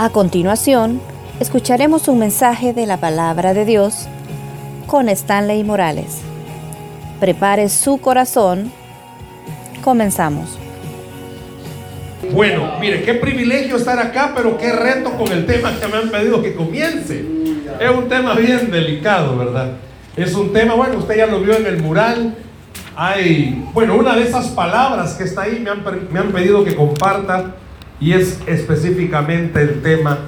A continuación, escucharemos un mensaje de la palabra de Dios con Stanley Morales. Prepare su corazón. Comenzamos. Bueno, mire, qué privilegio estar acá, pero qué reto con el tema que me han pedido que comience. Es un tema bien delicado, ¿verdad? Es un tema, bueno, usted ya lo vio en el mural. Hay, bueno, una de esas palabras que está ahí me han, me han pedido que comparta y es específicamente el tema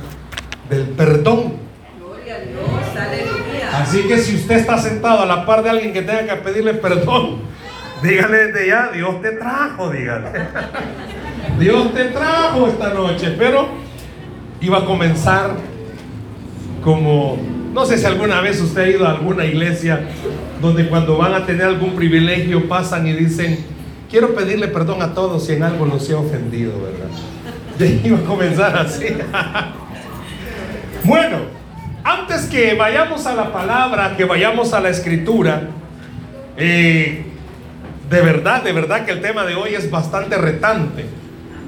del perdón. Gloria a Dios, aleluya. Así que si usted está sentado a la par de alguien que tenga que pedirle perdón, dígale desde ya, Dios te trajo, dígale. Dios te trajo esta noche, pero iba a comenzar como, no sé si alguna vez usted ha ido a alguna iglesia donde cuando van a tener algún privilegio pasan y dicen, quiero pedirle perdón a todos si en algo los he ofendido, ¿verdad? iba a comenzar así. bueno, antes que vayamos a la palabra, que vayamos a la escritura, eh, de verdad, de verdad que el tema de hoy es bastante retante,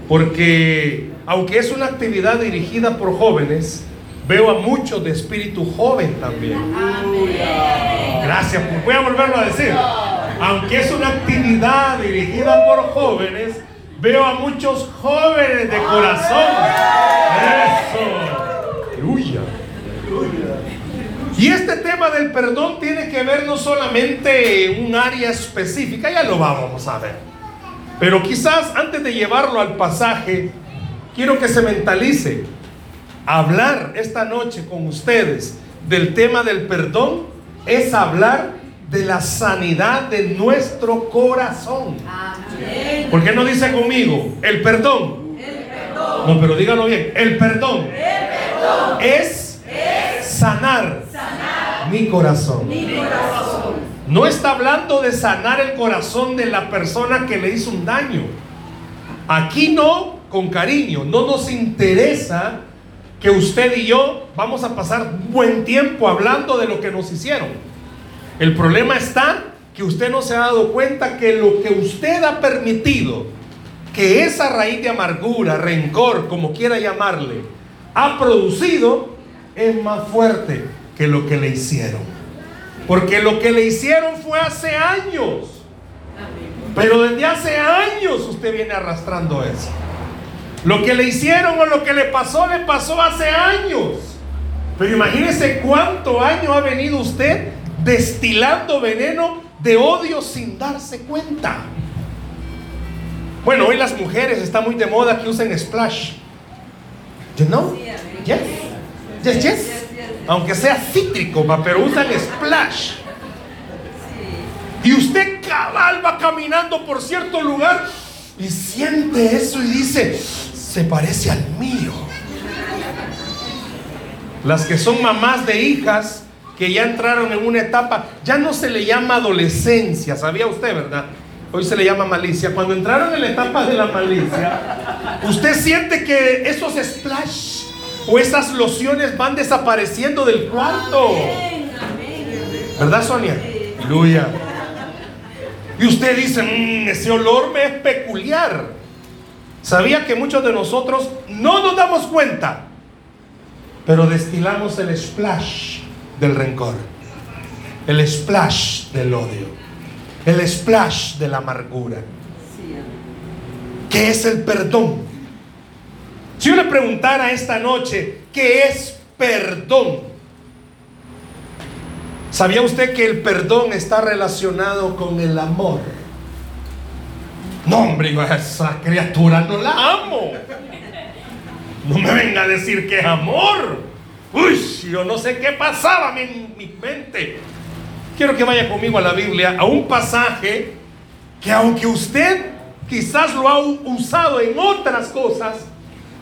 porque aunque es una actividad dirigida por jóvenes, veo a muchos de espíritu joven también. Gracias, voy a volverlo a decir. Aunque es una actividad dirigida por jóvenes, Veo a muchos jóvenes de corazón. Eso. Aleluya. Y este tema del perdón tiene que ver no solamente un área específica, ya lo vamos a ver. Pero quizás antes de llevarlo al pasaje, quiero que se mentalice. Hablar esta noche con ustedes del tema del perdón es hablar de la sanidad de nuestro corazón. ¿Por qué no dice conmigo? El perdón. No, pero díganlo bien. El perdón, Es, sanar, mi, corazón. No está hablando de sanar el corazón de la persona que le hizo un daño. Aquí no, con cariño, no nos interesa que usted y yo vamos a pasar buen tiempo hablando de lo que nos hicieron. El problema está que usted no se ha dado cuenta que lo que usted ha permitido, que esa raíz de amargura, rencor, como quiera llamarle, ha producido, es más fuerte que lo que le hicieron. Porque lo que le hicieron fue hace años. Pero desde hace años usted viene arrastrando eso. Lo que le hicieron o lo que le pasó, le pasó hace años. Pero imagínese cuánto año ha venido usted destilando veneno de odio sin darse cuenta. Bueno, hoy las mujeres está muy de moda que usen splash. You know? Yes. Yes, yes. Aunque sea cítrico, pero usan splash. Y usted cabal va caminando por cierto lugar y siente eso y dice, se parece al mío. Las que son mamás de hijas que ya entraron en una etapa, ya no se le llama adolescencia, ¿sabía usted, verdad? Hoy se le llama malicia. Cuando entraron en la etapa de la malicia, usted siente que esos splash o esas lociones van desapareciendo del cuarto. ¿Verdad, Sonia? Aleluya. Y usted dice, mm, ese olor me es peculiar. Sabía que muchos de nosotros no nos damos cuenta, pero destilamos el splash del rencor, el splash del odio, el splash de la amargura. ¿Qué es el perdón? Si yo le preguntara esta noche, ¿qué es perdón? ¿Sabía usted que el perdón está relacionado con el amor? No, hombre, esa criatura no la amo. No me venga a decir que es amor. Uy, yo no sé qué pasaba en mi mente. Quiero que vaya conmigo a la Biblia, a un pasaje que aunque usted quizás lo ha usado en otras cosas,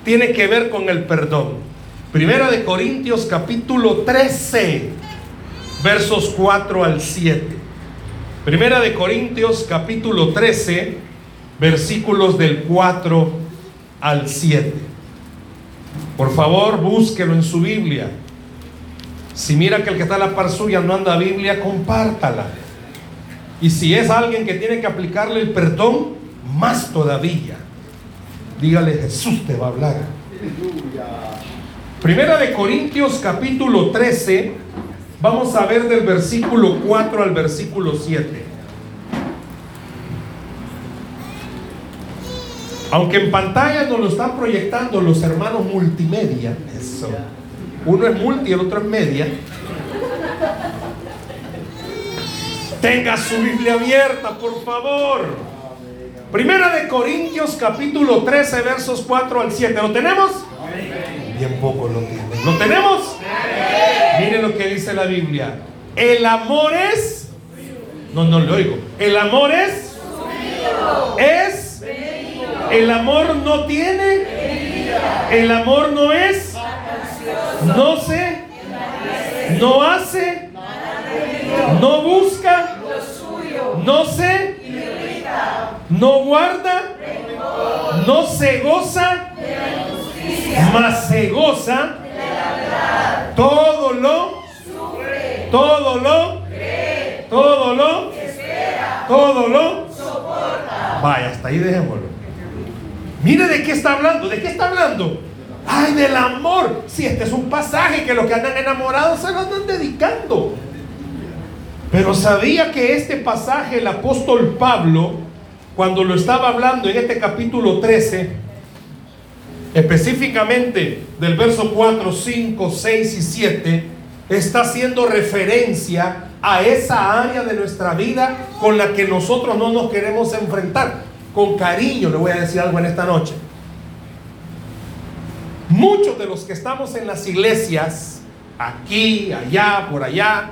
tiene que ver con el perdón. Primera de Corintios capítulo 13, versos 4 al 7. Primera de Corintios capítulo 13, versículos del 4 al 7. Por favor, búsquelo en su Biblia. Si mira que el que está a la par suya no anda a Biblia, compártala. Y si es alguien que tiene que aplicarle el perdón, más todavía. Dígale, Jesús te va a hablar. Primera de Corintios capítulo 13, vamos a ver del versículo 4 al versículo 7. Aunque en pantalla nos lo están proyectando los hermanos multimedia, eso. Uno es multi el otro es media. Tenga su Biblia abierta, por favor. Primera de Corintios capítulo 13 versos 4 al 7. ¿Lo tenemos? Bien poco lo tienen. ¿Lo tenemos? Miren lo que dice la Biblia. El amor es... No, no lo oigo. El amor es... Es... El amor no tiene... El amor no es... No sé. No hace no busca, no sé, no guarda, no se goza, mas se goza, todo lo, todo lo, todo lo, todo lo, vaya, hasta ahí dejémoslo. Mire de qué está hablando, de qué está hablando. Ay, del amor. Si este es un pasaje que los que andan enamorados se lo andan dedicando. Pero sabía que este pasaje el apóstol Pablo, cuando lo estaba hablando en este capítulo 13, específicamente del verso 4, 5, 6 y 7, está haciendo referencia a esa área de nuestra vida con la que nosotros no nos queremos enfrentar. Con cariño le voy a decir algo en esta noche. Muchos de los que estamos en las iglesias, aquí, allá, por allá,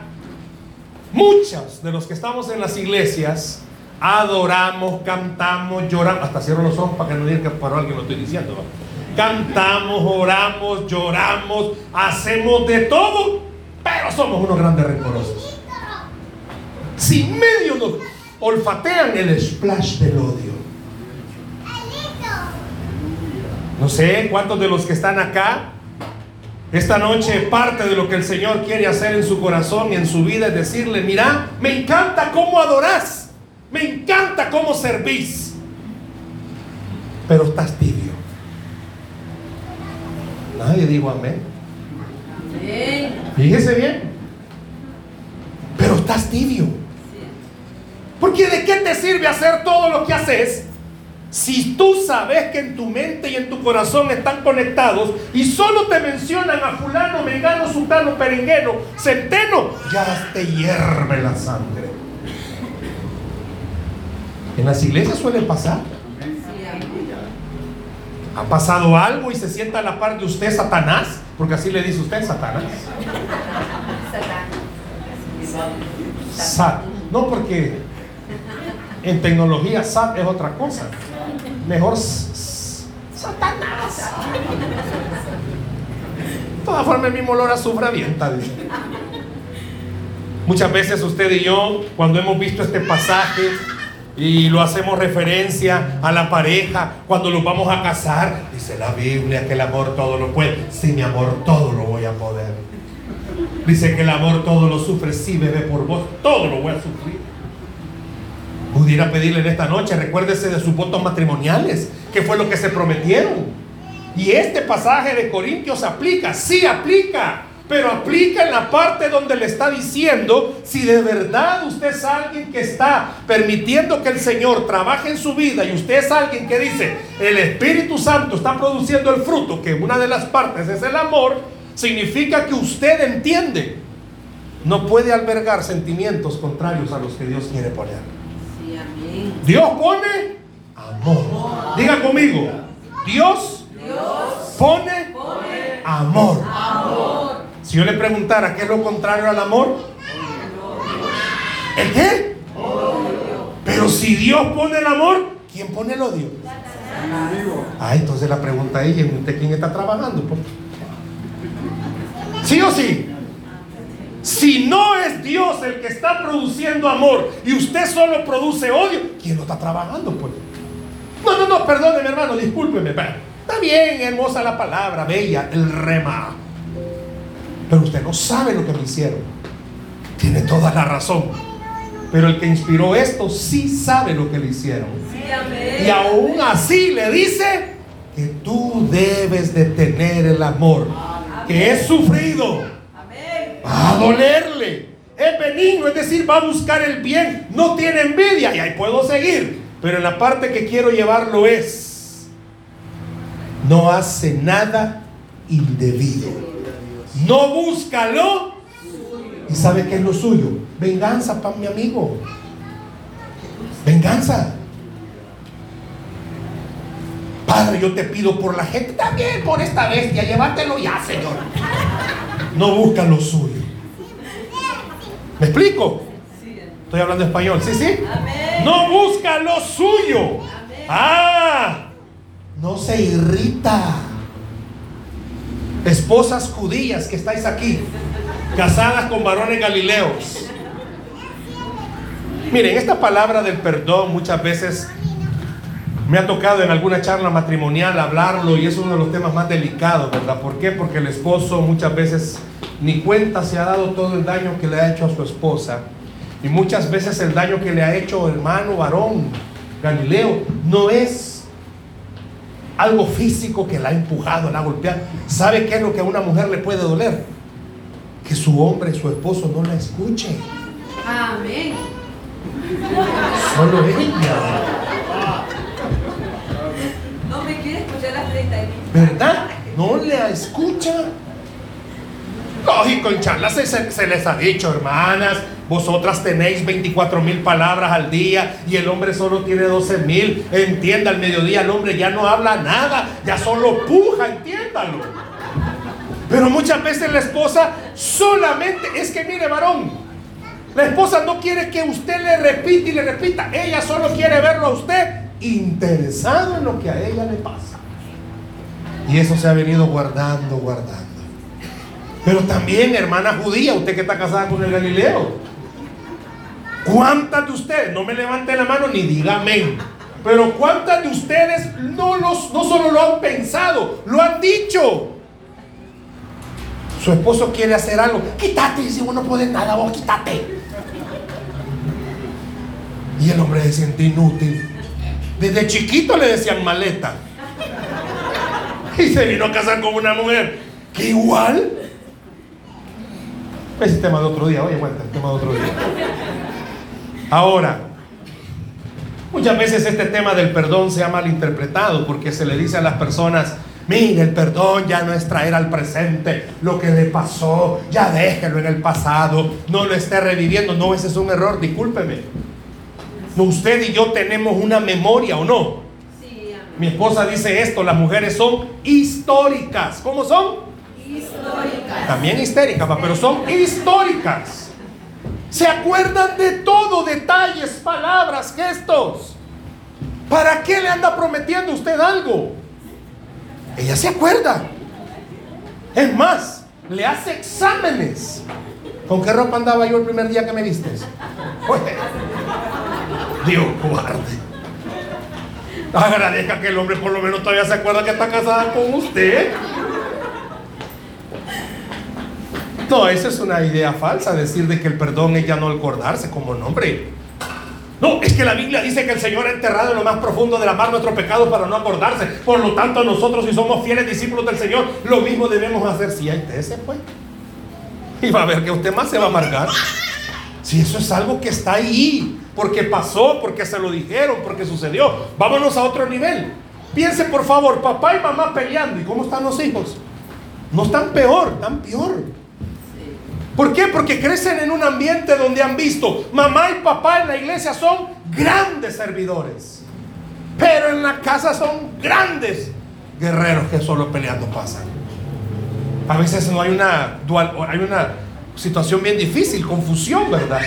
Muchos de los que estamos en las iglesias adoramos, cantamos, lloramos. Hasta cierro los ojos para que no digan que para alguien lo estoy diciendo. Cantamos, oramos, lloramos, hacemos de todo, pero somos unos grandes rencorosos. Si medio nos olfatean el splash del odio. No sé cuántos de los que están acá esta noche parte de lo que el Señor quiere hacer en su corazón y en su vida es decirle, mira, me encanta cómo adorás, me encanta cómo servís, pero estás tibio. Nadie dijo amén. Fíjese bien, pero estás tibio. Porque ¿de qué te sirve hacer todo lo que haces si tú sabes que en tu mente y en tu corazón están conectados y solo te mencionan a fulano, mengano, sultano, perengueno, centeno, ya te hierve la sangre. En las iglesias suele pasar. ¿Ha pasado algo y se sienta a la par de usted Satanás? Porque así le dice usted Satanás. Sat. No porque en tecnología SAT es otra cosa mejor Satanás. De todas formas, el mismo olor a azufre avienta. Muchas veces usted y yo, cuando hemos visto este pasaje y lo hacemos referencia a la pareja, cuando los vamos a casar, dice la Biblia que el amor todo lo puede. Si mi amor todo lo voy a poder. Dice que el amor todo lo sufre. Si bebé por vos, todo lo voy a sufrir. Pudiera pedirle en esta noche, recuérdese de sus votos matrimoniales, que fue lo que se prometieron. Y este pasaje de Corintios aplica, sí aplica, pero aplica en la parte donde le está diciendo, si de verdad usted es alguien que está permitiendo que el Señor trabaje en su vida y usted es alguien que dice, el Espíritu Santo está produciendo el fruto, que una de las partes es el amor, significa que usted entiende, no puede albergar sentimientos contrarios a los que Dios quiere poner. Dios pone amor. Diga conmigo. Dios, pone, amor. Si yo le preguntara qué es lo contrario al amor, ¿el qué? Pero si Dios pone el amor, ¿quién pone el odio? Ah, entonces la pregunta es, ¿usted quién está trabajando? ¿Sí o sí? Si no es Dios el que está produciendo amor y usted solo produce odio, ¿quién lo está trabajando? Pues? No, no, no, perdóneme hermano, discúlpeme. Está bien, hermosa la palabra, bella, el rema. Pero usted no sabe lo que me hicieron. Tiene toda la razón. Pero el que inspiró esto sí sabe lo que le hicieron. y aún así le dice que tú debes de tener el amor que es sufrido, a dolerle. Es benigno, es decir, va a buscar el bien, no tiene envidia y ahí puedo seguir. Pero en la parte que quiero llevarlo es, no hace nada indebido. No busca lo y sabe que es lo suyo. Venganza para mi amigo. Venganza. Padre, yo te pido por la gente, también por esta bestia, llévatelo ya, Señor. No busca lo suyo. ¿Me explico? Estoy hablando español, ¿sí, sí? No busca lo suyo. Ah, no se irrita. Esposas judías que estáis aquí, casadas con varones galileos. Miren, esta palabra del perdón muchas veces me ha tocado en alguna charla matrimonial hablarlo y es uno de los temas más delicados, ¿verdad? ¿Por qué? Porque el esposo muchas veces ni cuenta se ha dado todo el daño que le ha hecho a su esposa. Y muchas veces el daño que le ha hecho hermano, varón, Galileo, no es algo físico que la ha empujado, la ha golpeado. ¿Sabe qué es lo que a una mujer le puede doler? Que su hombre, su esposo no la escuche. Amén. Solo ella. ¿Verdad? No le escucha. Lógico, en charlas se, les ha dicho, hermanas, vosotras tenéis 24 mil palabras al día y el hombre solo tiene 12 mil. Entienda, al mediodía el hombre ya no habla nada, ya solo puja, entiéndalo. Pero muchas veces la esposa solamente, es que mire varón, la esposa no quiere que usted le repita y le repita, ella solo quiere verlo a usted interesado en lo que a ella le pasa. Y eso se ha venido guardando, guardando. Pero también, hermana judía, usted que está casada con el Galileo. ¿Cuántas de ustedes, no me levante la mano ni diga amén, pero cuántas de ustedes no, los, no solo lo han pensado, lo han dicho? Su esposo quiere hacer algo, quítate, si vos no puedes nada, vos quítate. Y el hombre se siente inútil. Desde chiquito le decían maleta y se vino a casar con una mujer que igual. Ese tema de otro día, oye, cuenta, el tema de otro día. Ahora, muchas veces este tema del perdón se ha malinterpretado porque se le dice a las personas, mire, el perdón ya no es traer al presente lo que le pasó, ya déjelo en el pasado, no lo esté reviviendo. No, ese es un error, discúlpeme. Usted y yo tenemos una memoria o no. Mi esposa dice esto, las mujeres son históricas. ¿Cómo son? Históricas. También histéricas, pero son históricas. Se acuerdan de todo, detalles, palabras, gestos. ¿Para qué le anda prometiendo usted algo? Ella se acuerda. Es más, le hace exámenes. ¿Con qué ropa andaba yo el primer día que me vistes? Dios guarde. Agradezca que el hombre por lo menos todavía se acuerda que está casada con usted. No, esa es una idea falsa, decir de que el perdón es ya no acordarse como nombre. No, es que la Biblia dice que el Señor ha enterrado en lo más profundo de la mar nuestro pecado para no acordarse. Por lo tanto, nosotros si somos fieles discípulos del Señor, lo mismo debemos hacer. Si hay ese pues. Y va a ver que usted más se va a amargar. Si eso es algo que está ahí porque pasó, porque se lo dijeron, porque sucedió. Vámonos a otro nivel. Piense por favor, papá y mamá peleando. ¿Y cómo están los hijos? No están peor, están peor. ¿Por qué? Porque crecen en un ambiente donde han visto, mamá y papá en la iglesia son grandes servidores. Pero en la casa son grandes guerreros que solo peleando pasan. A veces no hay una dual, hay una situación bien difícil, confusión, ¿verdad?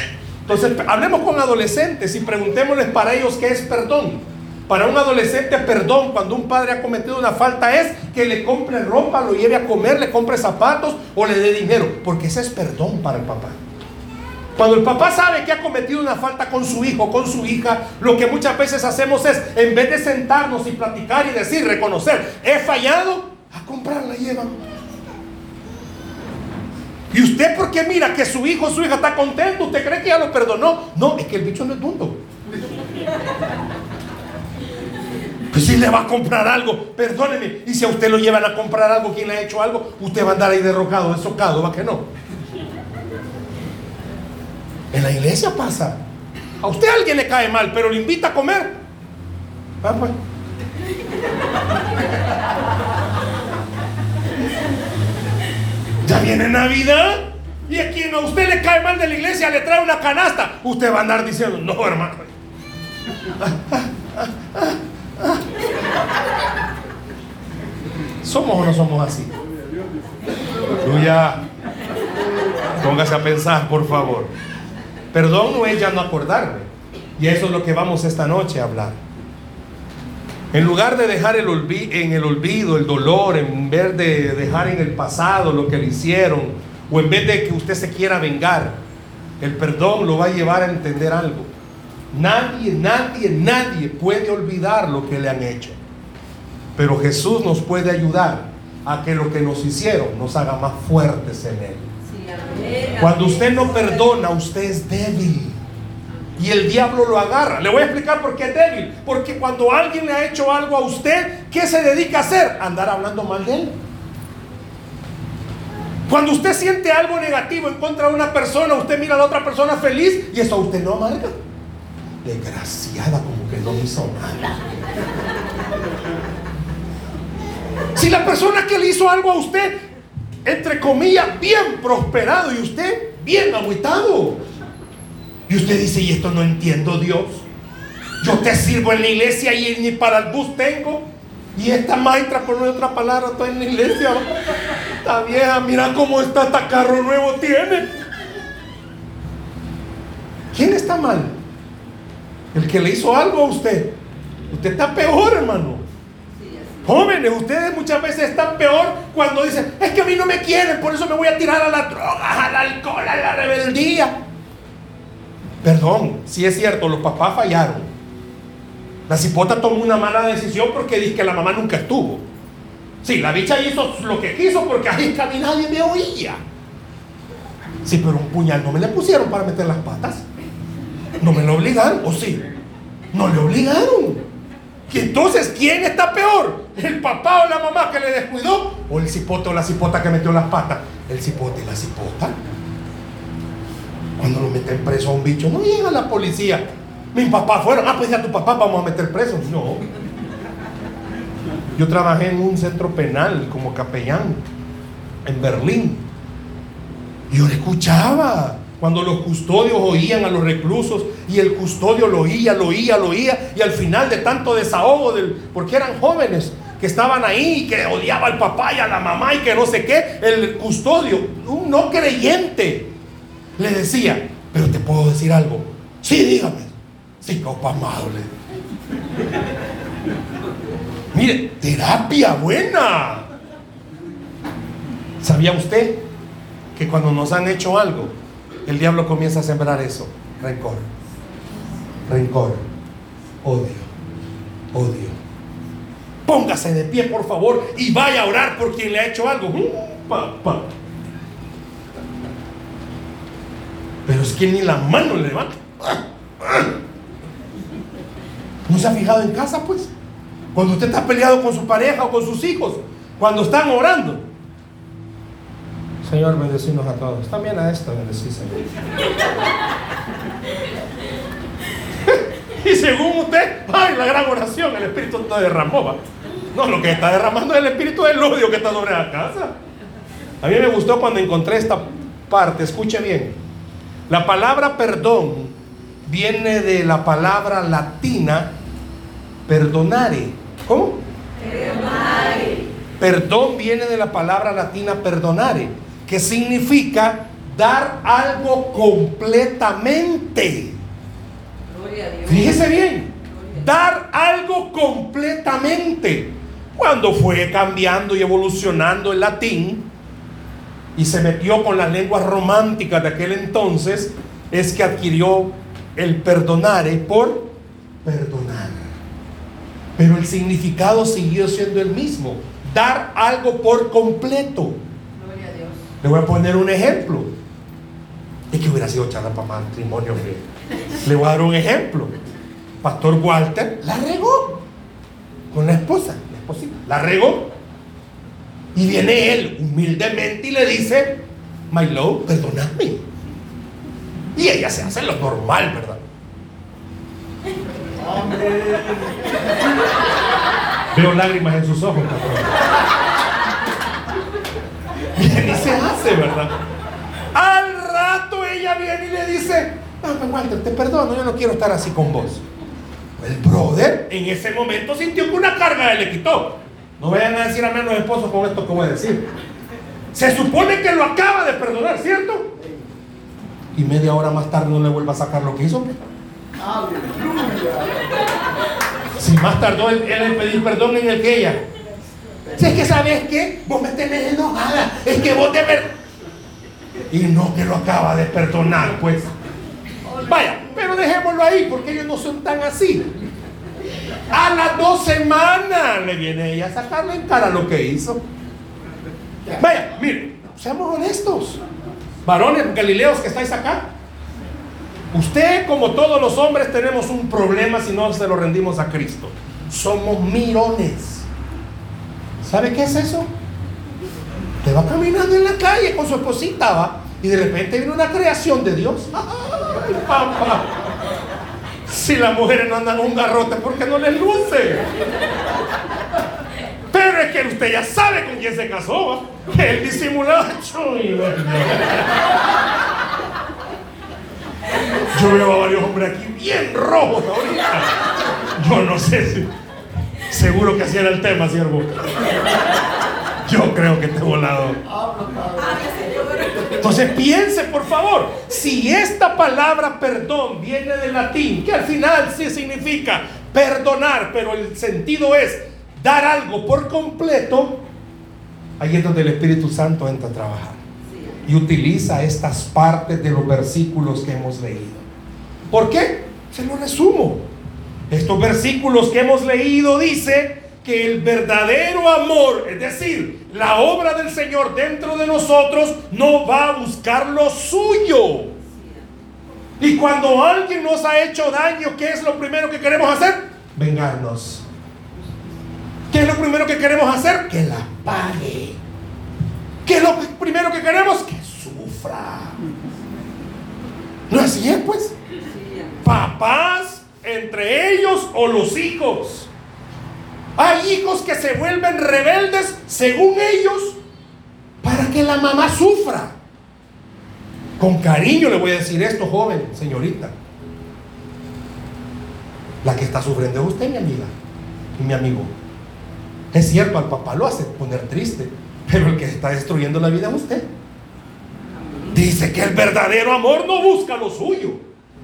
Entonces, hablemos con adolescentes y preguntémosles para ellos qué es perdón. Para un adolescente, perdón, cuando un padre ha cometido una falta, es que le compre ropa, lo lleve a comer, le compre zapatos o le dé dinero. Porque ese es perdón para el papá. Cuando el papá sabe que ha cometido una falta con su hijo, con su hija, lo que muchas veces hacemos es, en vez de sentarnos y platicar y decir, reconocer, he fallado, a comprarla llevan y usted porque mira que su hijo o su hija está contento, ¿usted cree que ya lo perdonó? No, es que el bicho no es tonto. Pues si le va a comprar algo, perdóneme. Y si a usted lo llevan a comprar algo, quien le ha hecho algo, usted va a andar ahí derrocado, desocado, va que no. En la iglesia pasa. A usted alguien le cae mal, pero le invita a comer. Ah, pues. Ya viene Navidad. Y a quien a usted le cae mal de la iglesia le trae una canasta. Usted va a andar diciendo, no, hermano. ¿Somos o no somos así? ya Póngase a pensar, por favor. Perdón no es ya no acordarme. Y eso es lo que vamos esta noche a hablar. En lugar de dejar el en el olvido el dolor, en vez de dejar en el pasado lo que le hicieron, o en vez de que usted se quiera vengar, el perdón lo va a llevar a entender algo. Nadie, nadie, nadie puede olvidar lo que le han hecho. Pero Jesús nos puede ayudar a que lo que nos hicieron nos haga más fuertes en Él. Cuando usted no perdona, usted es débil y el diablo lo agarra. Le voy a explicar por qué es débil. Porque cuando alguien le ha hecho algo a usted, ¿qué se dedica a hacer? Andar hablando mal de él. Cuando usted siente algo negativo en contra de una persona, usted mira a la otra persona feliz y eso a usted no amarga. Desgraciada, como que no hizo nada. Si la persona que le hizo algo a usted, entre comillas, bien prosperado y usted bien agüitado. Y usted dice, y esto no entiendo Dios. Yo te sirvo en la iglesia y ni para el bus tengo. Y esta maestra, por otra palabra, está en la iglesia. Está vieja, mira cómo está, hasta carro nuevo tiene. ¿Quién está mal? El que le hizo algo a usted. Usted está peor, hermano. Jóvenes, ustedes muchas veces están peor cuando dicen, es que a mí no me quieren, por eso me voy a tirar a la droga, al alcohol, a la rebeldía. Perdón, si es cierto, los papás fallaron. La cipota tomó una mala decisión porque dice que la mamá nunca estuvo. Sí, la bicha hizo lo que quiso porque ahí que nadie me oía. Sí, pero un puñal no me le pusieron para meter las patas. No me lo obligaron, ¿o sí? No le obligaron. Y entonces, ¿quién está peor? ¿El papá o la mamá que le descuidó? ¿O el cipote o la cipota que metió las patas? El cipote y la cipota. Cuando lo meten preso a un bicho, no llega la policía. Mi papá fueron, ah, pues ya tu papá vamos a meter preso. No. Yo trabajé en un centro penal como capellán en Berlín. Yo le escuchaba cuando los custodios oían a los reclusos y el custodio lo oía, lo oía, lo oía. Y al final de tanto desahogo, del, porque eran jóvenes que estaban ahí y que odiaba al papá y a la mamá y que no sé qué, el custodio, un no creyente, le decía, pero te puedo decir algo. Sí, dígame. Sí, copa amable. Mire, terapia buena. ¿Sabía usted que cuando nos han hecho algo, el diablo comienza a sembrar eso? Rencor, rencor, odio, odio. Póngase de pie, por favor, y vaya a orar por quien le ha hecho algo. Uh, papá. Pero es que ni la mano le levanta. ¿No se ha fijado en casa, pues? Cuando usted está peleado con su pareja o con sus hijos, cuando están orando. Señor, bendecinos a todos. También a esta bendecí, Señor. y según usted, ay, la gran oración, el Espíritu no derramó. No, lo que está derramando es el Espíritu del odio que está sobre la casa. A mí me gustó cuando encontré esta parte, escuche bien. La palabra perdón viene de la palabra latina perdonare. ¿Cómo? Perdonare. Perdón viene de la palabra latina perdonare, que significa dar algo completamente. Fíjese bien, dar algo completamente. Cuando fue cambiando y evolucionando el latín, y se metió con las lenguas románticas de aquel entonces, es que adquirió el perdonare por perdonar. Pero el significado siguió siendo el mismo, dar algo por completo. Le voy a poner un ejemplo. Es que hubiera sido charla para matrimonio. Le voy a dar un ejemplo. Pastor Walter la regó. con la esposa, la esposita. La regó. Y viene él humildemente y le dice, My love, perdóname. Y ella se hace lo normal, ¿verdad? Veo lágrimas en sus ojos. Viene y se hace, ¿verdad? Al rato ella viene y le dice, no, Walter, te perdono, yo no quiero estar así con vos. El brother en ese momento sintió que una carga le quitó. No vayan a decir a menos esposos con esto que voy a decir. Se supone que lo acaba de perdonar, ¿cierto? Y media hora más tarde no le vuelva a sacar lo que hizo. Si más tardó él en pedir perdón en el que ella. Si es que sabes que vos me tenés enojada, es que vos ver Y no que lo acaba de perdonar, pues. Vaya, pero dejémoslo ahí porque ellos no son tan así. A las dos semanas le viene ella a sacarle en cara lo que hizo. Vaya, mire, seamos honestos. Varones galileos que estáis acá. Usted, como todos los hombres, tenemos un problema si no se lo rendimos a Cristo. Somos mirones. ¿Sabe qué es eso? Te va caminando en la calle con su esposita, va, y de repente viene una creación de Dios. ¡Ay, papá! Si las mujeres no andan un garrote, porque no les luce? Pero es que usted ya sabe con quién se casó, el disimulado. Yo veo a varios hombres aquí bien rojos ahorita. Yo no sé si. Seguro que así era el tema, siervo. Yo creo que te he volado. Entonces piense, por favor, si esta palabra perdón viene del latín, que al final sí significa perdonar, pero el sentido es dar algo por completo, ahí es donde el Espíritu Santo entra a trabajar y utiliza estas partes de los versículos que hemos leído. ¿Por qué? Se lo resumo. Estos versículos que hemos leído dice que el verdadero amor, es decir, la obra del Señor dentro de nosotros, no va a buscar lo suyo. Y cuando alguien nos ha hecho daño, ¿qué es lo primero que queremos hacer? Vengarnos. ¿Qué es lo primero que queremos hacer? Que la pague. ¿Qué es lo primero que queremos? Que sufra. ¿No así es, pues? Papás, entre ellos o los hijos. Hay hijos que se vuelven rebeldes según ellos para que la mamá sufra. Con cariño le voy a decir esto, joven, señorita. La que está sufriendo es usted, mi amiga y mi amigo. Es cierto, al papá lo hace poner triste, pero el que está destruyendo la vida es usted. Dice que el verdadero amor no busca lo suyo.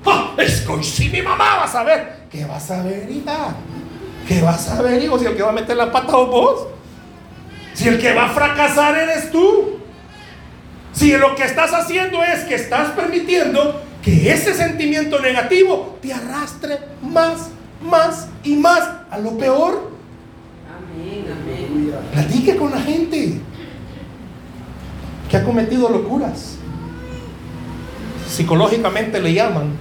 ¡Ah! Es que si mi mamá va a saber. ¿Qué vas a ver, hija? ¿Qué vas a ver, hijo? Si el que va a meter la pata o vos. Si el que va a fracasar eres tú. Si lo que estás haciendo es que estás permitiendo que ese sentimiento negativo te arrastre más, más y más a lo peor. Amén, amén. Platique con la gente que ha cometido locuras. Psicológicamente le llaman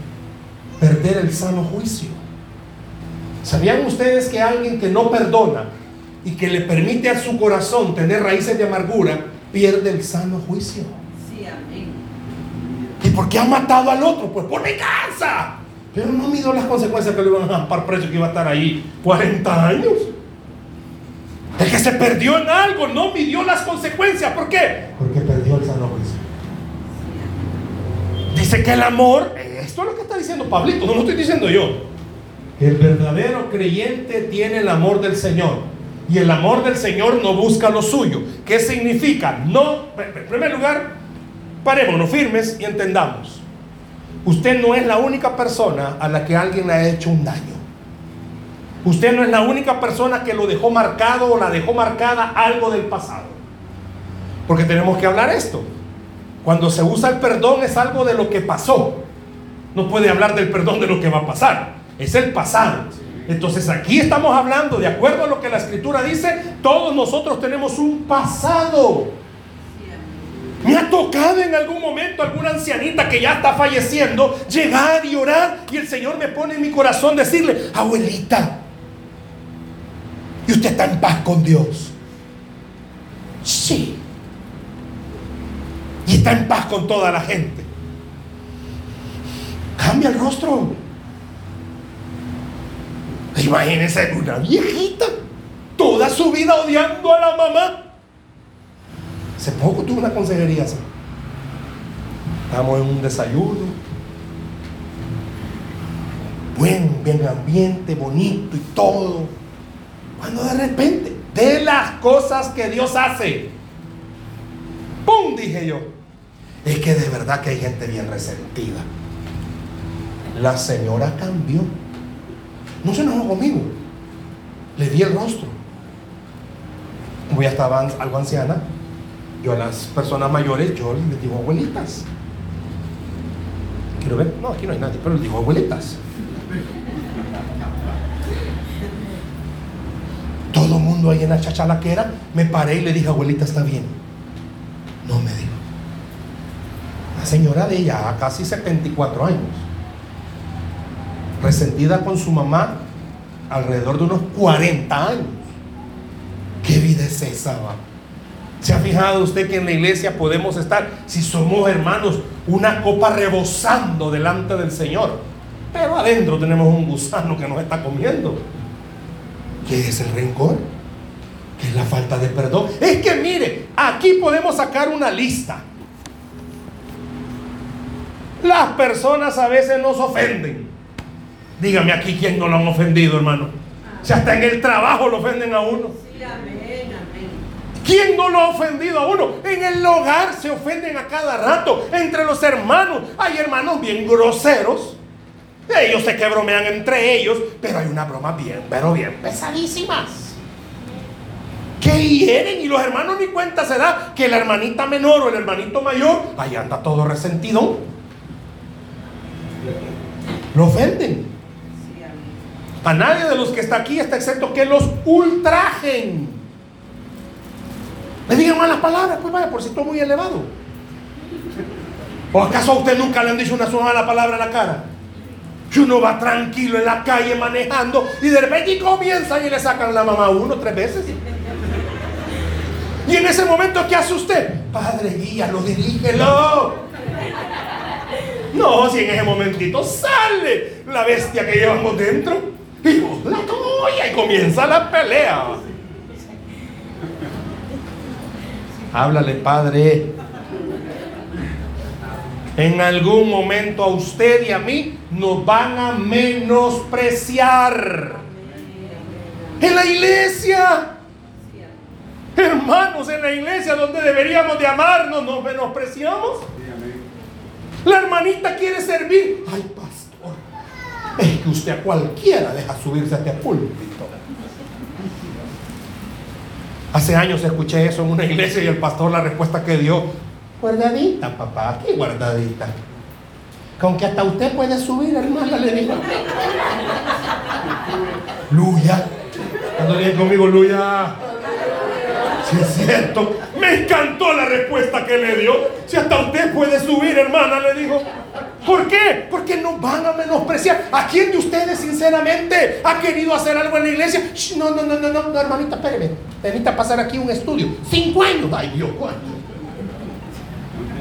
perder el sano juicio. ¿Sabían ustedes que alguien que no perdona y que le permite a su corazón tener raíces de amargura, pierde el sano juicio? Sí, amén. ¿Y por qué ha matado al otro? Pues por venganza. Pero no midió las consecuencias que le iban a dar preso que iba a estar ahí 40 años. El que se perdió en algo no midió las consecuencias. ¿Por qué? Porque perdió el sano juicio. Dice que el amor, esto es lo que está diciendo Pablito, no lo estoy diciendo yo. El verdadero creyente tiene el amor del Señor. Y el amor del Señor no busca lo suyo. ¿Qué significa? No, en primer lugar, parémonos firmes y entendamos. Usted no es la única persona a la que alguien le ha hecho un daño. Usted no es la única persona que lo dejó marcado o la dejó marcada algo del pasado. Porque tenemos que hablar esto. Cuando se usa el perdón es algo de lo que pasó. No puede hablar del perdón de lo que va a pasar. Es el pasado. Entonces aquí estamos hablando, de acuerdo a lo que la escritura dice, todos nosotros tenemos un pasado. Me ha tocado en algún momento alguna ancianita que ya está falleciendo llegar y orar y el Señor me pone en mi corazón decirle, abuelita, Y usted está en paz con Dios. Sí. Y está en paz con toda la gente. Cambia el rostro. Imagínense una viejita toda su vida odiando a la mamá. Hace poco tuve una consejería así. Estamos en un desayuno. Buen, bien ambiente, bonito y todo. Cuando de repente, de las cosas que Dios hace, ¡pum! Dije yo. Es que de verdad que hay gente bien resentida. La señora cambió. No se enojó conmigo. Le di el rostro. Como ya estaba algo anciana, yo a las personas mayores, yo les digo abuelitas. Quiero ver, no, aquí no hay nadie, pero les digo abuelitas. Todo el mundo ahí en la chachalaquera, me paré y le dije, abuelita, está bien. No me dijo. La señora de ella, casi 74 años, resentida con su mamá alrededor de unos 40 años. ¿Qué vida es esa? Va? ¿Se ha fijado usted que en la iglesia podemos estar, si somos hermanos, una copa rebosando delante del Señor? Pero adentro tenemos un gusano que nos está comiendo. ¿Qué es el rencor? ¿Qué es la falta de perdón? Es que mire, aquí podemos sacar una lista. Las personas a veces nos ofenden. Dígame aquí quién no lo han ofendido, hermano. Si hasta en el trabajo lo ofenden a uno. ¿Quién no lo ha ofendido a uno? En el hogar se ofenden a cada rato. Entre los hermanos. Hay hermanos bien groseros. Ellos se que bromean entre ellos. Pero hay una broma bien, pero bien pesadísimas. Que hieren y los hermanos ni cuenta se da que la hermanita menor o el hermanito mayor, ahí anda todo resentido. Lo ofenden. A nadie de los que está aquí está excepto que los ultrajen. Le digan malas palabras, pues vaya, por si estoy muy elevado. ¿O acaso a usted nunca le han dicho una sola mala palabra en la cara? Que uno va tranquilo en la calle manejando y de repente comienza y le sacan la mamá uno tres veces. Y en ese momento, ¿qué hace usted? Padre, guíalo, dirígelo. No, si en ese momentito sale la bestia que llevamos dentro la tuya y comienza la pelea. Háblale, Padre. En algún momento a usted y a mí nos van a menospreciar. En la iglesia. Hermanos, en la iglesia donde deberíamos de amarnos, nos menospreciamos. La hermanita quiere servir. Ay. Es que usted a cualquiera deja subirse a este púlpito. Hace años escuché eso en una iglesia y el pastor la respuesta que dio, guardadita, papá, ¿qué guardadita? Con que hasta usted puede subir, hermana, le dijo. Luya. Cuando viene conmigo, Luya. Si es cierto. Me encantó la respuesta que le dio. Si hasta usted puede subir, hermana, le dijo. ¿Por qué? Porque nos van a menospreciar. ¿A quién de ustedes sinceramente ha querido hacer algo en la iglesia? no, no, no, no, no, hermanita, espéreme. Necesita pasar aquí un estudio. Cinco años. Ay, Dios, ¿cuánto?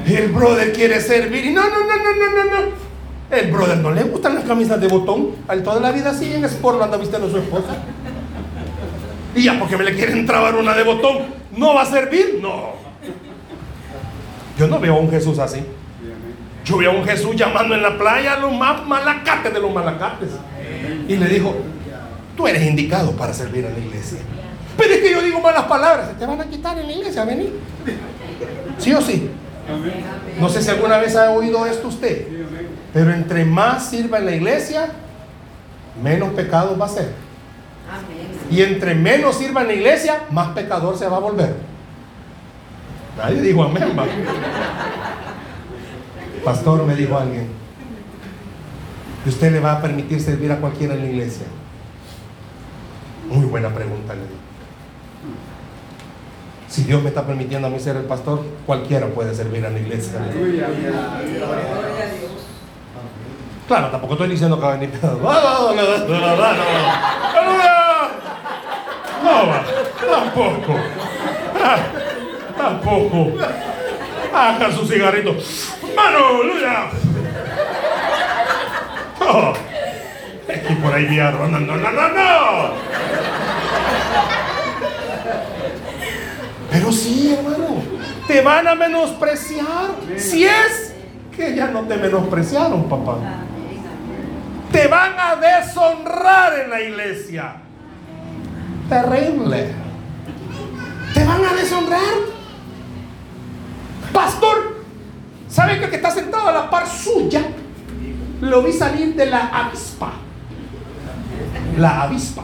El brother quiere servir y no, no, no, no, no, no, no. El brother no le gustan las camisas de botón. Al toda la vida así en Sport lo anda vistiendo su esposa. Y ya porque me le quieren trabar una de botón, ¿no va a servir? No. Yo no veo a un Jesús así. Yo vi a un Jesús llamando en la playa a los más malacates de los malacates. Y le dijo, tú eres indicado para servir a la iglesia. Pero es que yo digo malas palabras, se te van a quitar en la iglesia, venir. ¿Sí o sí? No sé si alguna vez ha oído esto usted. Pero entre más sirva en la iglesia, menos pecados va a ser. Y entre menos sirva en la iglesia, más pecador se va a volver. Nadie dijo amén. Pastor, me dijo alguien, ¿y usted le va a permitir servir a cualquiera en la iglesia? Muy buena pregunta, le digo. Si Dios me está permitiendo a mí ser el pastor, cualquiera puede servir a la iglesia. Claro, tampoco estoy diciendo que va a venir. No, tampoco. Tampoco. Su cigarrito. ¡Mano, Luya! Oh, es que por ahí vieron. No, no, no, no, no. Pero sí, hermano. Te van a menospreciar. Si es que ya no te menospreciaron, papá. Te van a deshonrar en la iglesia. Terrible. Te van a deshonrar. Pastor, ¿sabe que el que está sentado a la par suya? Lo vi salir de la avispa. La avispa.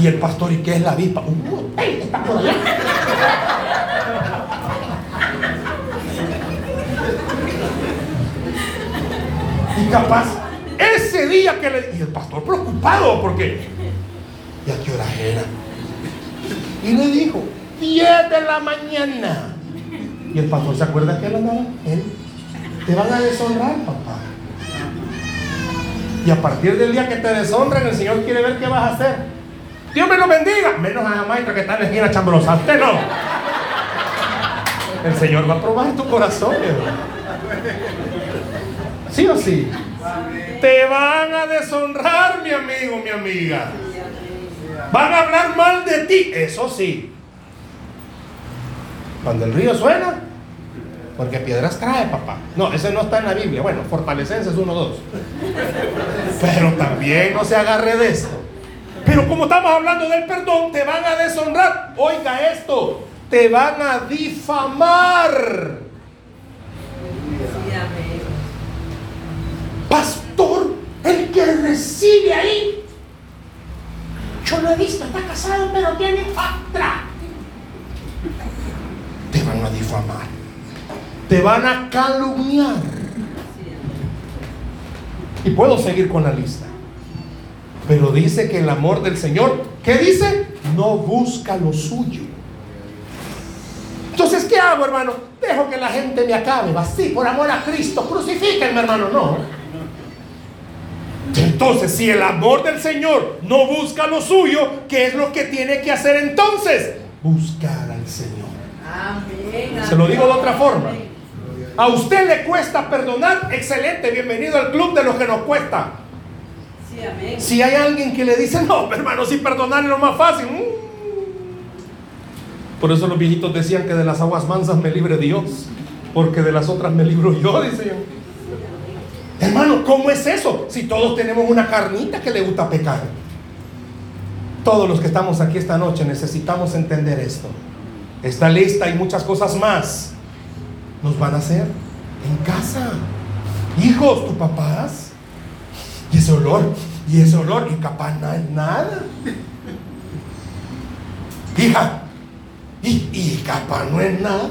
Y el pastor, ¿y qué es la avispa? Un está por allá. Y capaz, ese día que le... Y el pastor preocupado porque... ¿Y a qué hora era? Y le dijo, 10 de la mañana. Y el pastor se acuerda que él andaba. Él. Te van a deshonrar, papá. Y a partir del día que te deshonren, el Señor quiere ver qué vas a hacer. Dios me lo bendiga. Menos a la maestra que está en la esquina chambrosa. Usted no. El Señor va a probar tu corazón, ¿Sí o sí? Te van a deshonrar, mi amigo, mi amiga. Van a hablar mal de ti, eso sí. Cuando el río suena, porque piedras trae, papá. No, ese no está en la Biblia. Bueno, Fortalecenses 1-2. Pero también no se agarre de esto. Pero como estamos hablando del perdón, te van a deshonrar. Oiga esto, te van a difamar. Pastor, el que recibe ahí. Yo lo he visto, está casado, pero tiene otra. Te van a difamar. Te van a calumniar. Y puedo seguir con la lista. Pero dice que el amor del Señor, ¿qué dice? No busca lo suyo. Entonces, ¿qué hago, hermano? Dejo que la gente me acabe. Así, por amor a Cristo. Crucifíquenme, hermano. No. Entonces, si el amor del Señor no busca lo suyo, ¿qué es lo que tiene que hacer entonces? Buscar al Señor. Se lo digo de otra forma. A usted le cuesta perdonar, excelente, bienvenido al club de los que nos cuesta. Si hay alguien que le dice, no, hermano, si perdonar es lo más fácil. Mm. Por eso los viejitos decían que de las aguas mansas me libre Dios, porque de las otras me libro yo, dice Hermano, ¿cómo es eso? Si todos tenemos una carnita que le gusta pecar. Todos los que estamos aquí esta noche necesitamos entender esto. Esta lista y muchas cosas más nos van a hacer en casa. Hijos, tus papás. Y ese olor, y ese olor, y capaz no es nada. Hija, y, y capaz no es nada.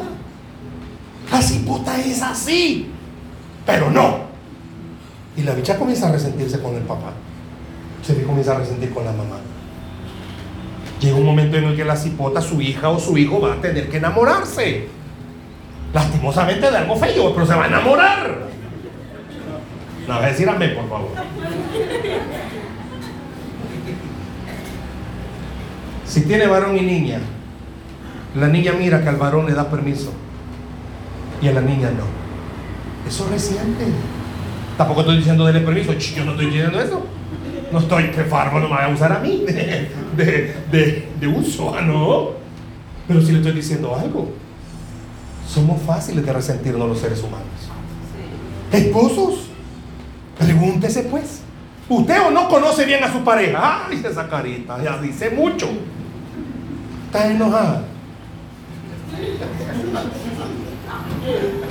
Así puta es así. Pero no. Y la bicha comienza a resentirse con el papá. Se comienza a resentir con la mamá. Llega un momento en el que la cipota, su hija o su hijo, va a tener que enamorarse. Lastimosamente de algo feo, pero se va a enamorar. No, a decir amén, por favor. Si tiene varón y niña, la niña mira que al varón le da permiso y a la niña no. Eso es reciente. Tampoco estoy diciendo dele permiso, yo no estoy diciendo eso. No estoy, que farmo no me va a usar a mí de, de, de, uso, ¿ah, no. Pero si le estoy diciendo algo. Somos fáciles de resentirnos los seres humanos. Esposos, pregúntese pues. ¿Usted o no conoce bien a su pareja? Ay, esa carita, ya dice mucho. Está enojada.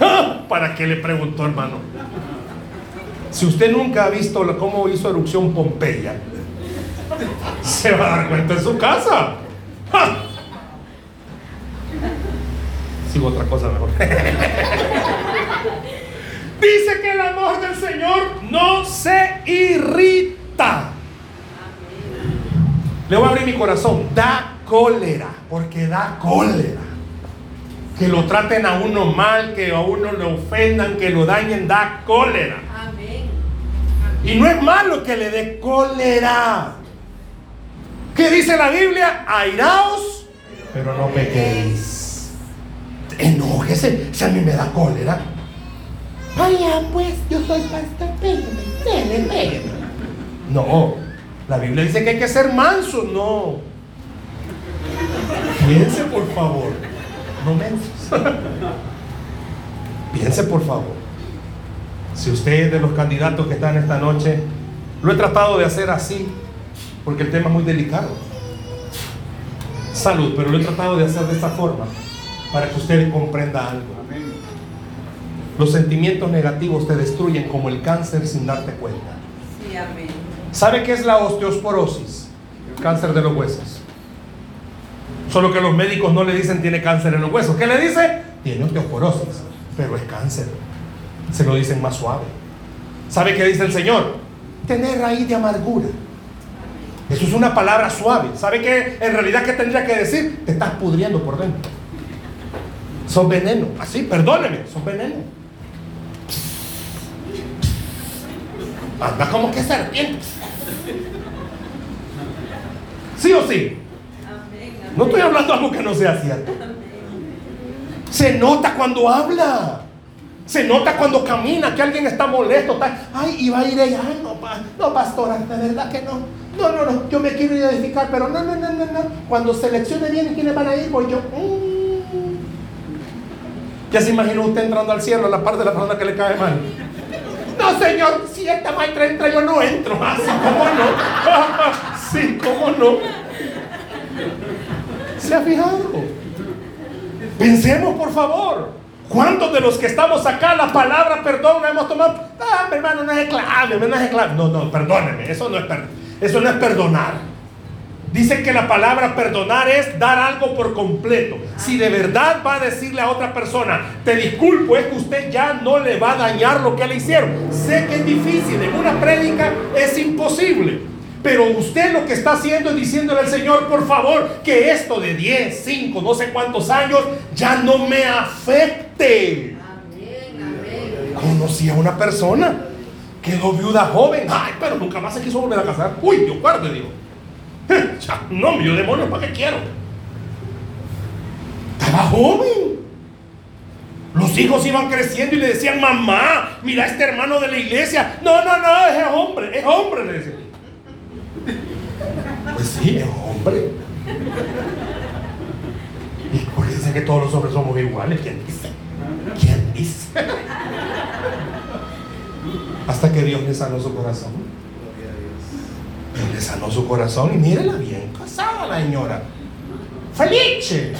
Ah, ¿Para qué le preguntó, hermano? Si usted nunca ha visto cómo hizo erupción Pompeya, se va a dar cuenta en su casa. Otra cosa mejor. Dice que el amor del Señor no se irrita. Le voy a abrir mi corazón. Da cólera, porque da cólera. Que lo traten a uno mal, que a uno le ofendan, que lo dañen, da cólera. Y no es malo que le dé cólera. ¿Qué dice la Biblia? Airaos, pero no pequéis. Enójese, si a mí me da cólera. Vaya, pues, yo soy pastor, pégame, pégame. No, la Biblia dice que hay que ser manso, no. Piense, por favor. No mensos. Piense, por favor. Si usted es de los candidatos que están esta noche, lo he tratado de hacer así, porque el tema es muy delicado. Salud, pero lo he tratado de hacer de esta forma, para que usted comprenda algo. Los sentimientos negativos te destruyen como el cáncer sin darte cuenta. ¿Sabe qué es la osteosporosis? cáncer de los huesos. Solo que los médicos no le dicen tiene cáncer en los huesos. ¿Qué le dice? Tiene osteoporosis, pero es cáncer. Se lo dicen más suave. ¿Sabe qué dice el Señor? Tener raíz de amargura. Eso es una palabra suave. ¿Sabe qué? En realidad, ¿qué tendría que decir? Te estás pudriendo por dentro. Son veneno. Así, perdóneme, son veneno. Anda como que serpiente. ¿Sí o sí? No estoy hablando algo que no sea cierto. Se nota cuando habla. Se nota cuando camina que alguien está molesto. ay, y va a ir ella. Ay, no, no, pastora, de verdad que no. No, no, no, yo me quiero identificar, pero no, no, no, no, no. Cuando seleccione bien quiénes van a ir, voy yo. Mm. Ya se imaginó usted entrando al cielo a la parte de la persona que le cae mal. No, señor, si esta maestra entra, yo no entro. Así como no. Sí, cómo no. ¿Se ha fijado? Pensemos, por favor. ¿Cuántos de los que estamos acá la palabra perdón no hemos tomado? Ah, mi hermano, no es clave, no es clave. No, no, perdóneme, eso no es, eso no es perdonar. Dice que la palabra perdonar es dar algo por completo. Si de verdad va a decirle a otra persona, te disculpo, es que usted ya no le va a dañar lo que le hicieron. Sé que es difícil, en una prédica es imposible. Pero usted lo que está haciendo es diciéndole al Señor, por favor, que esto de 10, 5, no sé cuántos años ya no me afecte. Conocí a una persona, quedó viuda joven, ay, pero nunca más se quiso volver a casar. Uy, Dios guarde, digo. no, yo demonio, ¿para qué quiero? Estaba joven. Los hijos iban creciendo y le decían, mamá, mira este hermano de la iglesia. No, no, no, es hombre, es hombre, le decían. Pues sí, es hombre. ¿Y por que todos los hombres somos iguales? ¿Quién dice? ¿Quién dice? Hasta que Dios le sanó su corazón le sanó su corazón y mírela bien casada la señora. Felice.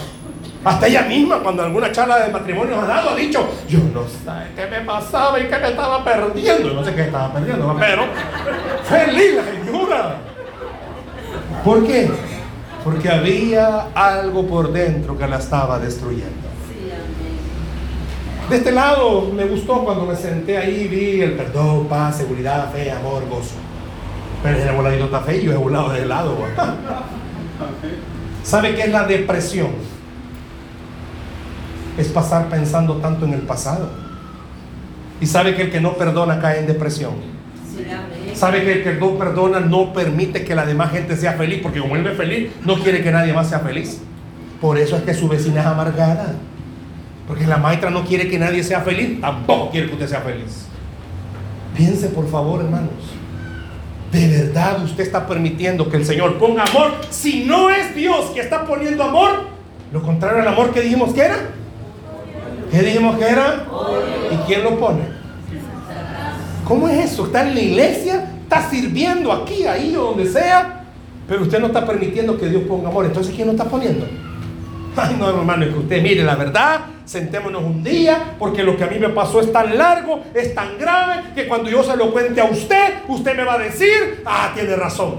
Hasta ella misma, cuando alguna charla de matrimonio ha dado, ha dicho, yo no sé qué me pasaba y qué me estaba perdiendo. No sé qué estaba perdiendo, pero feliz la señora. ¿Por qué? Porque había algo por dentro que la estaba destruyendo. De este lado me gustó cuando me senté ahí, vi el perdón, paz, seguridad, fe, amor, gozo. Pero el voladito está feo, es volado de lado. ¿Sabe qué es la depresión? Es pasar pensando tanto en el pasado. Y sabe que el que no perdona cae en depresión. Sabe que el que no perdona no permite que la demás gente sea feliz, porque como él es feliz, no quiere que nadie más sea feliz. Por eso es que su vecina es amargada. Porque la maestra no quiere que nadie sea feliz, tampoco quiere que usted sea feliz. Piense por favor, hermanos. ¿De verdad usted está permitiendo que el Señor ponga amor? Si no es Dios que está poniendo amor, lo contrario al amor que dijimos que era. ¿Qué dijimos que era? ¿Y quién lo pone? ¿Cómo es eso? Está en la iglesia, está sirviendo aquí, ahí o donde sea, pero usted no está permitiendo que Dios ponga amor. Entonces, ¿quién lo está poniendo? Ay, no, hermano, es que usted mire la verdad, sentémonos un día, porque lo que a mí me pasó es tan largo, es tan grave, que cuando yo se lo cuente a usted, usted me va a decir, ah, tiene razón.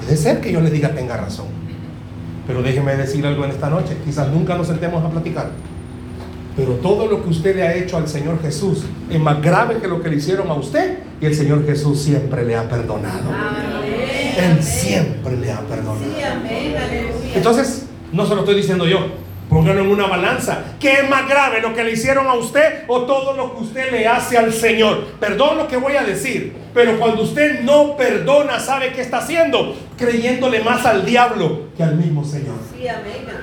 Puede ser que yo le diga tenga razón, pero déjeme decir algo en esta noche, quizás nunca nos sentemos a platicar. Pero todo lo que usted le ha hecho al Señor Jesús es más grave que lo que le hicieron a usted y el Señor Jesús siempre le ha perdonado. Él siempre le ha perdonado. Entonces, no se lo estoy diciendo yo. Póngalo en una balanza. ¿Qué es más grave, lo que le hicieron a usted o todo lo que usted le hace al Señor? Perdón lo que voy a decir, pero cuando usted no perdona, ¿sabe qué está haciendo? Creyéndole más al diablo que al mismo Señor.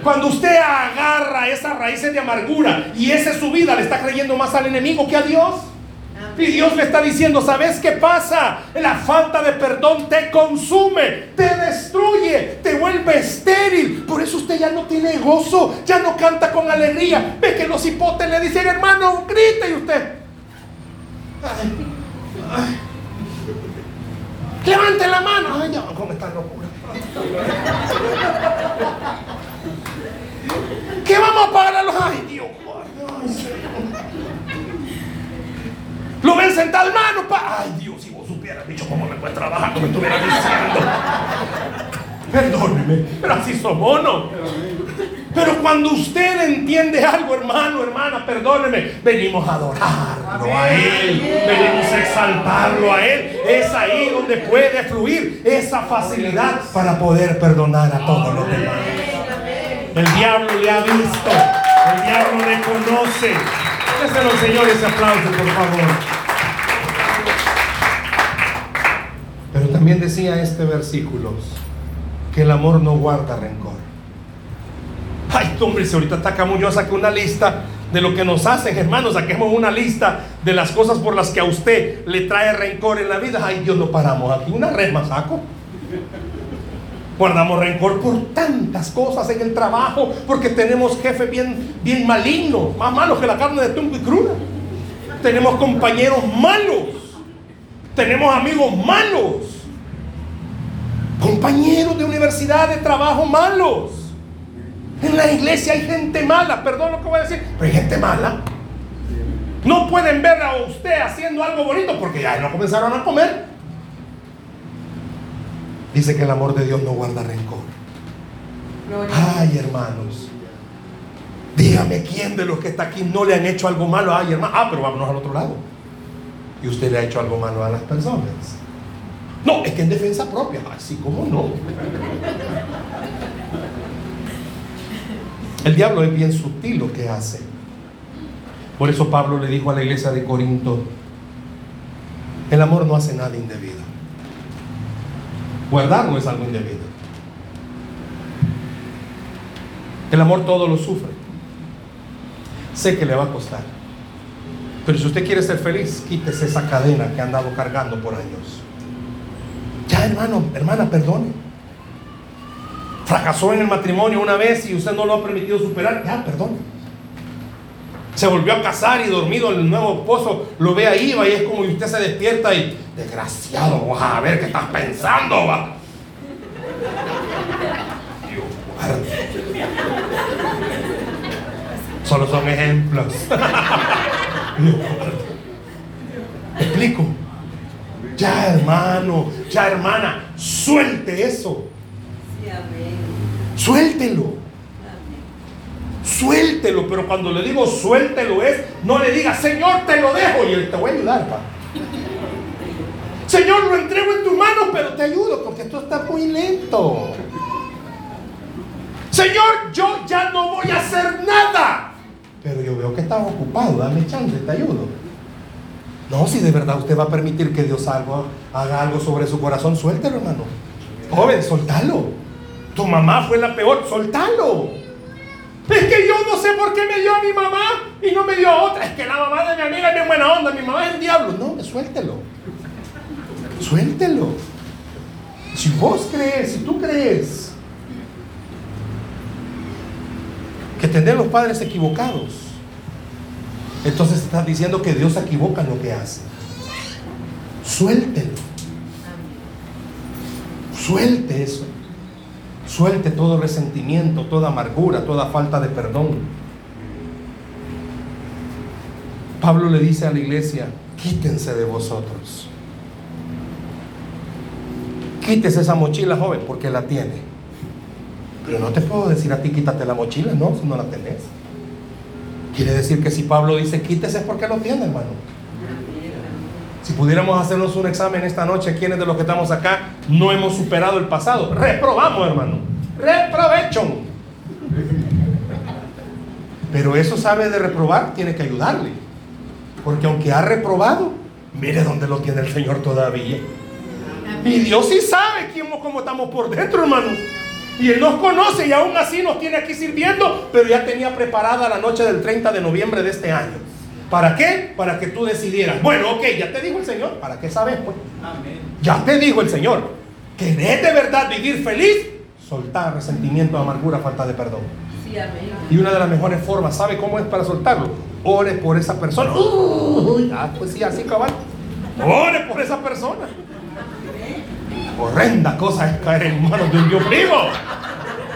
Cuando usted agarra esas raíces de amargura y esa es su vida, le está creyendo más al enemigo que a Dios. Y Dios le está diciendo, ¿sabes qué pasa? La falta de perdón te consume, te destruye, te vuelve estéril. Por eso usted ya no tiene gozo, ya no canta con alegría. Ve que los hipotes le dicen, hermano, grite y usted. Levante la mano. Ay, ya, ¿cómo está locura? ¿Qué vamos a pagar a los? Ay, Dios. Lo ven sentado, hermano. Pa Ay, Dios, si vos supieras, dicho, cómo me puedes trabajar, como estuviera diciendo. Perdóneme, pero así somos, ¿no? Pero cuando usted entiende algo, hermano, hermana, perdóneme, venimos a adorarlo a Él, venimos a exaltarlo a Él. Es ahí donde puede fluir esa facilidad para poder perdonar a todos los demás. El diablo le ha visto, el diablo le conoce. Déselo, Señor, ese aplauso, por favor. También decía este versículo que el amor no guarda rencor. Ay, hombre, si ahorita atacamos, yo saqué una lista de lo que nos hacen, hermanos. Saquemos una lista de las cosas por las que a usted le trae rencor en la vida. Ay, Dios, no paramos aquí. Una red más saco. Guardamos rencor por tantas cosas en el trabajo, porque tenemos jefes bien, bien malignos, más malos que la carne de tumbo y cruda. Tenemos compañeros malos tenemos amigos malos. Compañeros de universidad, de trabajo malos. En la iglesia hay gente mala, perdón lo que voy a decir, pero hay gente mala. No pueden ver a usted haciendo algo bonito porque ya no comenzaron a comer. Dice que el amor de Dios no guarda rencor. Ay, hermanos. Dígame quién de los que está aquí no le han hecho algo malo. Ay, hermano. Ah, pero vámonos al otro lado y usted le ha hecho algo malo a las personas. No, es que en defensa propia, así como no. El diablo es bien sutil lo que hace. Por eso Pablo le dijo a la iglesia de Corinto, el amor no hace nada indebido. Guardar no es algo indebido. El amor todo lo sufre. Sé que le va a costar. Pero si usted quiere ser feliz, quítese esa cadena que ha andado cargando por años. Hermano, hermana, perdone. Fracasó en el matrimonio una vez y usted no lo ha permitido superar. Ya, perdone. Se volvió a casar y dormido el nuevo esposo lo ve ahí, va, y es como usted se despierta y, desgraciado, vas a ver qué estás pensando, va. Solo son ejemplos. explico? Ya hermano, ya hermana, suelte eso. Suéltelo. Suéltelo, pero cuando le digo suéltelo es, no le diga, Señor, te lo dejo y él te voy a ayudar, pa. Señor, lo entrego en tu mano, pero te ayudo porque esto está muy lento. Señor, yo ya no voy a hacer nada pero yo veo que estás ocupado, dame chance, te ayudo. No, si de verdad usted va a permitir que Dios haga algo sobre su corazón, suéltelo, hermano. Joven, soltalo. Tu mamá fue la peor, soltalo. Es que yo no sé por qué me dio a mi mamá y no me dio a otra. Es que la mamá de mi amiga es bien buena onda, mi mamá es el diablo. No, suéltelo. Suéltelo. Si vos crees, si tú crees que tener los padres equivocados. Entonces estás diciendo que Dios se equivoca en lo que hace. Suéltelo. Suelte eso. Suelte todo resentimiento, toda amargura, toda falta de perdón. Pablo le dice a la iglesia, quítense de vosotros. Quítese esa mochila, joven, porque la tiene. Pero no te puedo decir a ti quítate la mochila, no, si no la tenés. Quiere decir que si Pablo dice quítese es porque lo tiene, hermano. Si pudiéramos hacernos un examen esta noche, ¿quiénes de los que estamos acá no hemos superado el pasado? Reprobamos, hermano. Reprovecho. Pero eso sabe de reprobar, tiene que ayudarle. Porque aunque ha reprobado, mire dónde lo tiene el Señor todavía. Y Dios sí sabe cómo estamos por dentro, hermano. Y Él nos conoce y aún así nos tiene aquí sirviendo, pero ya tenía preparada la noche del 30 de noviembre de este año. ¿Para qué? Para que tú decidieras. Bueno, ok, ya te dijo el Señor. ¿Para qué sabes, pues? Ya te dijo el Señor. ¿Querés de verdad vivir feliz? Soltar resentimiento, amargura, falta de perdón. Y una de las mejores formas, ¿sabe cómo es para soltarlo? Ore por esa persona. ah, pues sí, así cabal. Ore por esa persona. Horrenda cosa es caer en manos de un Dios vivo.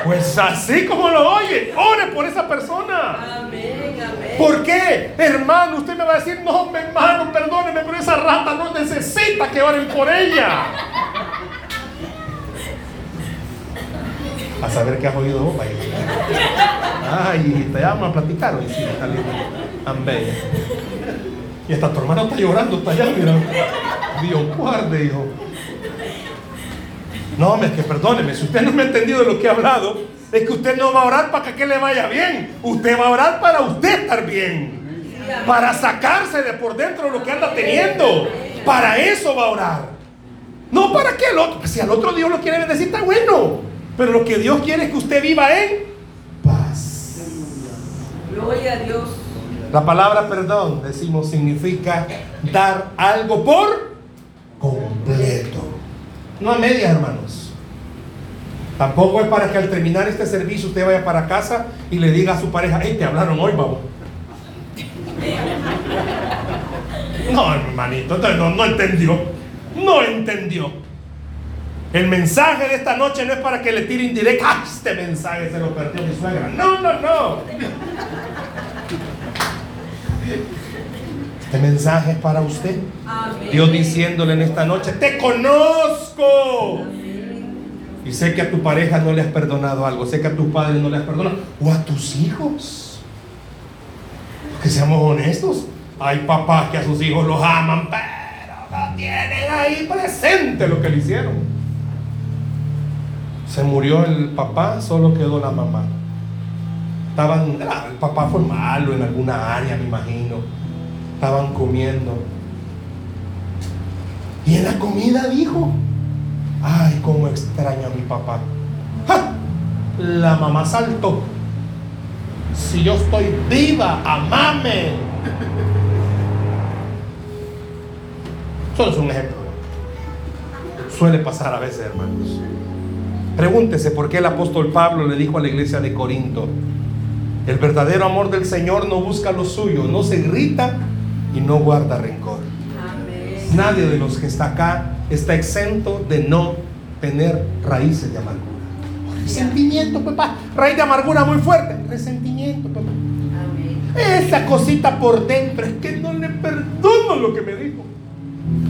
Pues así como lo oye, ore por esa persona. Amén, amén. ¿Por qué? Hermano, usted me va a decir, no, hermano, perdóneme, pero esa rata no necesita que oren por ella. A saber qué has oído vos, Ay, te llaman a platicar hoy, sí, está lindo. Y hasta tu hermano está llorando, está allá, mira. Dios guarde, hijo. No, es que perdóneme, si usted no me ha entendido de lo que he hablado, es que usted no va a orar para que le vaya bien. Usted va a orar para usted estar bien. Para sacarse de por dentro lo que anda teniendo. Para eso va a orar. No para que el otro, si al otro Dios lo quiere bendecir, está bueno. Pero lo que Dios quiere es que usted viva en paz. Gloria a Dios. La palabra perdón, decimos, significa dar algo por. No a medias, hermanos. Tampoco es para que al terminar este servicio usted vaya para casa y le diga a su pareja, hey, te hablaron hoy, vamos. No, hermanito, entonces no, no entendió. No entendió. El mensaje de esta noche no es para que le tire indirecto. ¡Ah, este mensaje se lo perdió mi suegra! No, no, no. Este mensaje es para usted. Dios diciéndole en esta noche, te conozco. Y sé que a tu pareja no le has perdonado algo, sé que a tus padres no le has perdonado, o a tus hijos. Que seamos honestos. Hay papás que a sus hijos los aman, pero no tienen ahí presente lo que le hicieron. Se murió el papá, solo quedó la mamá. Estaban, el papá fue malo en alguna área, me imagino estaban comiendo. Y en la comida dijo, ay, cómo extraño a mi papá. La mamá saltó. Si yo estoy viva, amame. Solo es un ejemplo. Suele pasar a veces, hermanos. Pregúntese por qué el apóstol Pablo le dijo a la iglesia de Corinto, el verdadero amor del Señor no busca lo suyo, no se irrita y no guarda rencor. Nadie de los que está acá está exento de no tener raíces de amargura. Resentimiento, papá. Raíz de amargura muy fuerte. Resentimiento, papá. Esa cosita por dentro es que no le perdono lo que me dijo.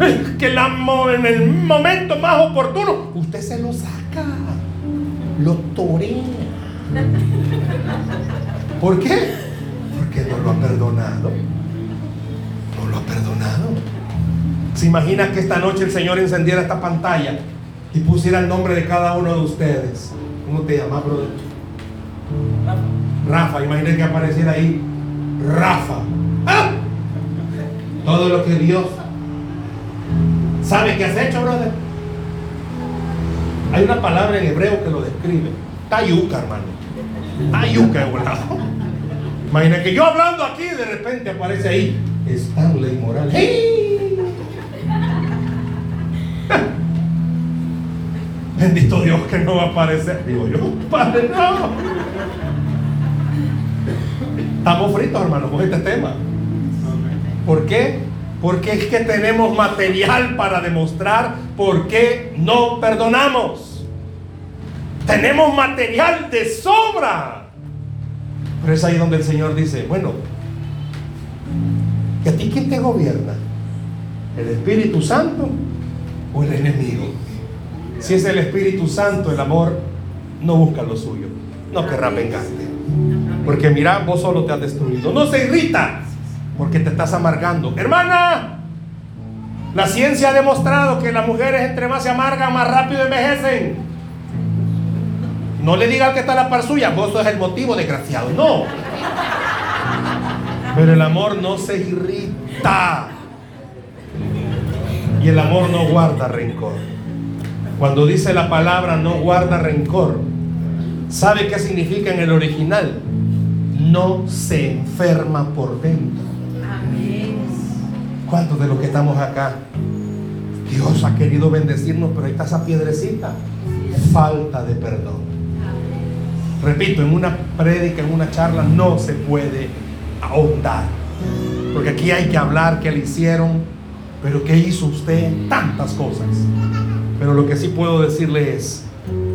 Es que la, en el momento más oportuno, usted se lo saca, lo torea. ¿Por qué? Porque no lo ha perdonado perdonado. ¿Se imagina que esta noche el Señor encendiera esta pantalla y pusiera el nombre de cada uno de ustedes? ¿Cómo te llamas, brother? Rafa, imagínate que apareciera ahí Rafa. ¡Ah! Todo lo que Dios sabe que has hecho, brother. Hay una palabra en hebreo que lo describe. Tayuca, hermano. Tayuca, volado. Imagina que yo hablando aquí de repente aparece ahí Stanley Morales. Bendito Dios que no va a aparecer. Digo yo, Padre, no. Estamos fritos, hermano, con este tema. ¿Por qué? Porque es que tenemos material para demostrar por qué no perdonamos. Tenemos material de sobra. Pero es ahí donde el Señor dice, bueno, ¿Y a ti quién te gobierna? ¿El Espíritu Santo o el enemigo? Si es el Espíritu Santo, el amor no busca lo suyo, no querrá vengarte. Porque mira, vos solo te has destruido. No se irrita porque te estás amargando. Hermana, la ciencia ha demostrado que las mujeres entre más se amargan, más rápido envejecen. No le diga al que está a la par suya, vos sos el motivo, desgraciado. No. Pero el amor no se irrita. Y el amor no guarda rencor. Cuando dice la palabra no guarda rencor, ¿sabe qué significa en el original? No se enferma por dentro. ¿Cuántos de los que estamos acá? Dios ha querido bendecirnos, pero ahí está esa piedrecita. Falta de perdón. Repito, en una prédica, en una charla, no se puede ahondar. Porque aquí hay que hablar qué le hicieron, pero qué hizo usted, tantas cosas. Pero lo que sí puedo decirle es,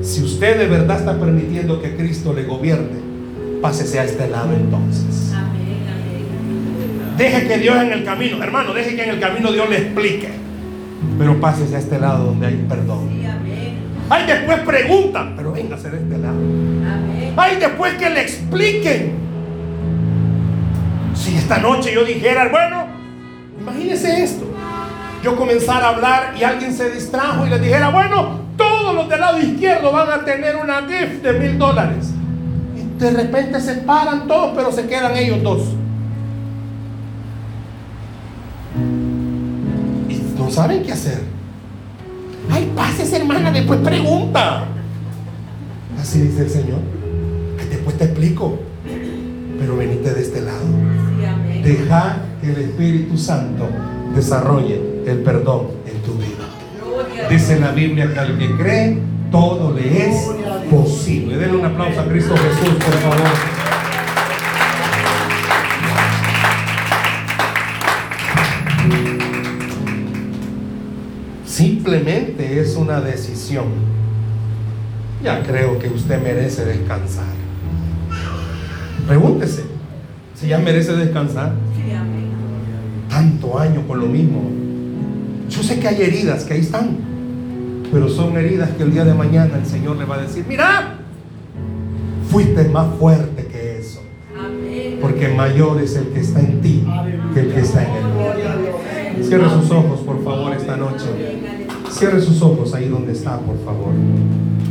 si usted de verdad está permitiendo que Cristo le gobierne, pásese a este lado entonces. Deje que Dios en el camino, hermano, deje que en el camino Dios le explique. Pero pásese a este lado donde hay perdón. Ay, después preguntan, pero véngase de este lado. Ay, después que le expliquen. Si esta noche yo dijera, bueno, imagínese esto. Yo comenzara a hablar y alguien se distrajo y le dijera, bueno, todos los del lado izquierdo van a tener una gift de mil dólares. Y de repente se paran todos, pero se quedan ellos dos. Y no saben qué hacer. Ay, pases hermana, después pregunta. Así dice el Señor. Que después te explico. Pero venite de este lado. Deja que el Espíritu Santo desarrolle el perdón en tu vida. Dice la Biblia que al que cree, todo le es posible. Denle un aplauso a Cristo Jesús, por favor. Simplemente es una decisión. Ya creo que usted merece descansar. Pregúntese si ya merece descansar. Tanto año con lo mismo. Yo sé que hay heridas que ahí están, pero son heridas que el día de mañana el Señor le va a decir, mira, fuiste más fuerte que eso. Porque mayor es el que está en ti que el que está en él. Cierre sus ojos, por favor, esta noche. Cierre sus ojos ahí donde está, por favor.